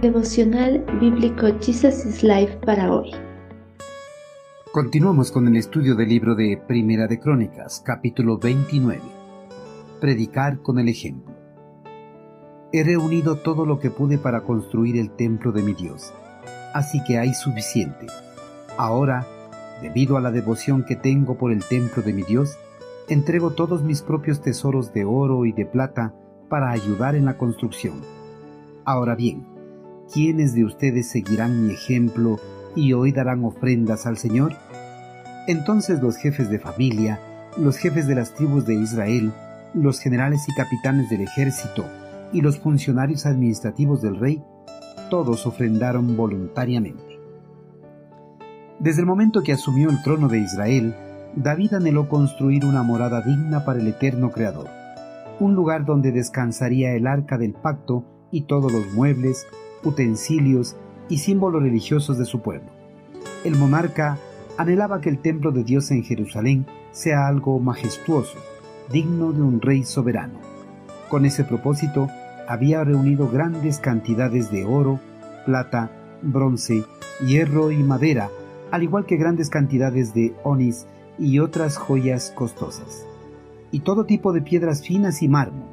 Devocional Bíblico Jesus is Life para hoy. Continuamos con el estudio del libro de Primera de Crónicas, capítulo 29. Predicar con el ejemplo. He reunido todo lo que pude para construir el templo de mi Dios, así que hay suficiente. Ahora, debido a la devoción que tengo por el templo de mi Dios, entrego todos mis propios tesoros de oro y de plata para ayudar en la construcción. Ahora bien, ¿quiénes de ustedes seguirán mi ejemplo y hoy darán ofrendas al Señor? Entonces los jefes de familia, los jefes de las tribus de Israel, los generales y capitanes del ejército y los funcionarios administrativos del rey, todos ofrendaron voluntariamente. Desde el momento que asumió el trono de Israel, David anheló construir una morada digna para el eterno Creador un lugar donde descansaría el arca del pacto y todos los muebles, utensilios y símbolos religiosos de su pueblo. El monarca anhelaba que el templo de Dios en Jerusalén sea algo majestuoso, digno de un rey soberano. Con ese propósito, había reunido grandes cantidades de oro, plata, bronce, hierro y madera, al igual que grandes cantidades de onis y otras joyas costosas y todo tipo de piedras finas y mármol.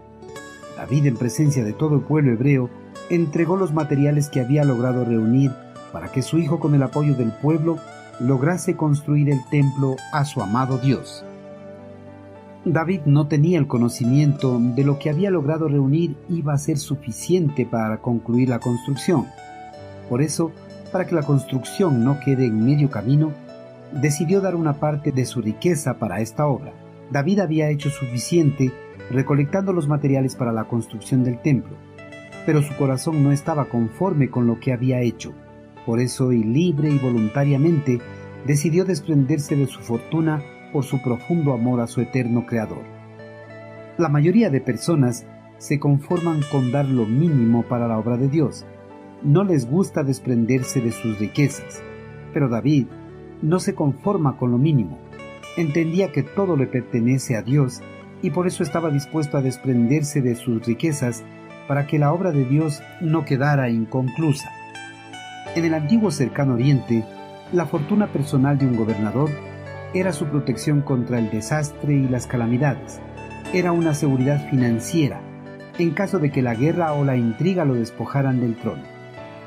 David, en presencia de todo el pueblo hebreo, entregó los materiales que había logrado reunir para que su hijo, con el apoyo del pueblo, lograse construir el templo a su amado Dios. David no tenía el conocimiento de lo que había logrado reunir iba a ser suficiente para concluir la construcción. Por eso, para que la construcción no quede en medio camino, decidió dar una parte de su riqueza para esta obra. David había hecho suficiente recolectando los materiales para la construcción del templo, pero su corazón no estaba conforme con lo que había hecho. Por eso, y libre y voluntariamente, decidió desprenderse de su fortuna por su profundo amor a su eterno Creador. La mayoría de personas se conforman con dar lo mínimo para la obra de Dios. No les gusta desprenderse de sus riquezas, pero David no se conforma con lo mínimo entendía que todo le pertenece a Dios y por eso estaba dispuesto a desprenderse de sus riquezas para que la obra de Dios no quedara inconclusa. En el antiguo cercano oriente, la fortuna personal de un gobernador era su protección contra el desastre y las calamidades, era una seguridad financiera en caso de que la guerra o la intriga lo despojaran del trono.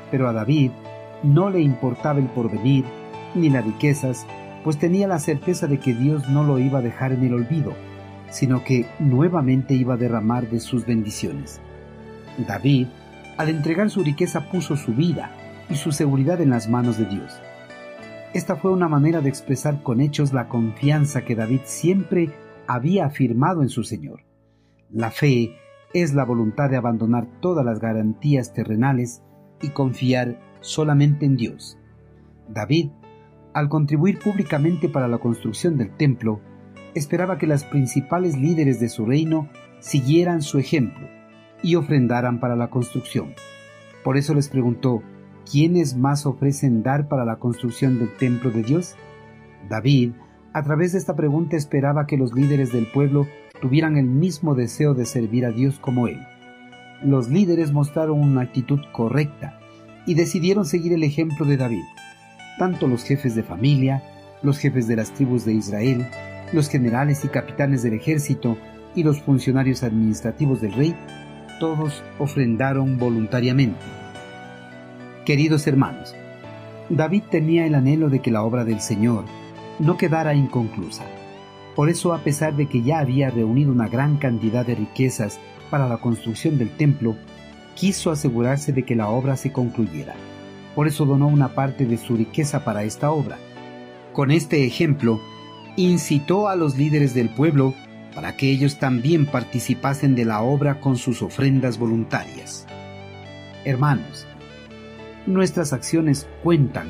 Pero a David no le importaba el porvenir, ni las riquezas, pues tenía la certeza de que Dios no lo iba a dejar en el olvido, sino que nuevamente iba a derramar de sus bendiciones. David, al entregar su riqueza, puso su vida y su seguridad en las manos de Dios. Esta fue una manera de expresar con hechos la confianza que David siempre había afirmado en su Señor. La fe es la voluntad de abandonar todas las garantías terrenales y confiar solamente en Dios. David al contribuir públicamente para la construcción del templo, esperaba que las principales líderes de su reino siguieran su ejemplo y ofrendaran para la construcción. Por eso les preguntó, ¿quiénes más ofrecen dar para la construcción del templo de Dios? David, a través de esta pregunta, esperaba que los líderes del pueblo tuvieran el mismo deseo de servir a Dios como él. Los líderes mostraron una actitud correcta y decidieron seguir el ejemplo de David tanto los jefes de familia, los jefes de las tribus de Israel, los generales y capitanes del ejército y los funcionarios administrativos del rey, todos ofrendaron voluntariamente. Queridos hermanos, David tenía el anhelo de que la obra del Señor no quedara inconclusa. Por eso, a pesar de que ya había reunido una gran cantidad de riquezas para la construcción del templo, quiso asegurarse de que la obra se concluyera. Por eso donó una parte de su riqueza para esta obra. Con este ejemplo, incitó a los líderes del pueblo para que ellos también participasen de la obra con sus ofrendas voluntarias. Hermanos, nuestras acciones cuentan,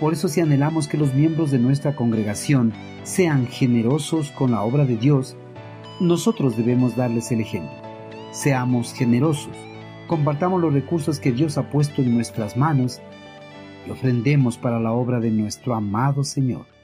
por eso si anhelamos que los miembros de nuestra congregación sean generosos con la obra de Dios, nosotros debemos darles el ejemplo. Seamos generosos, compartamos los recursos que Dios ha puesto en nuestras manos y ofrendemos para la obra de nuestro amado Señor.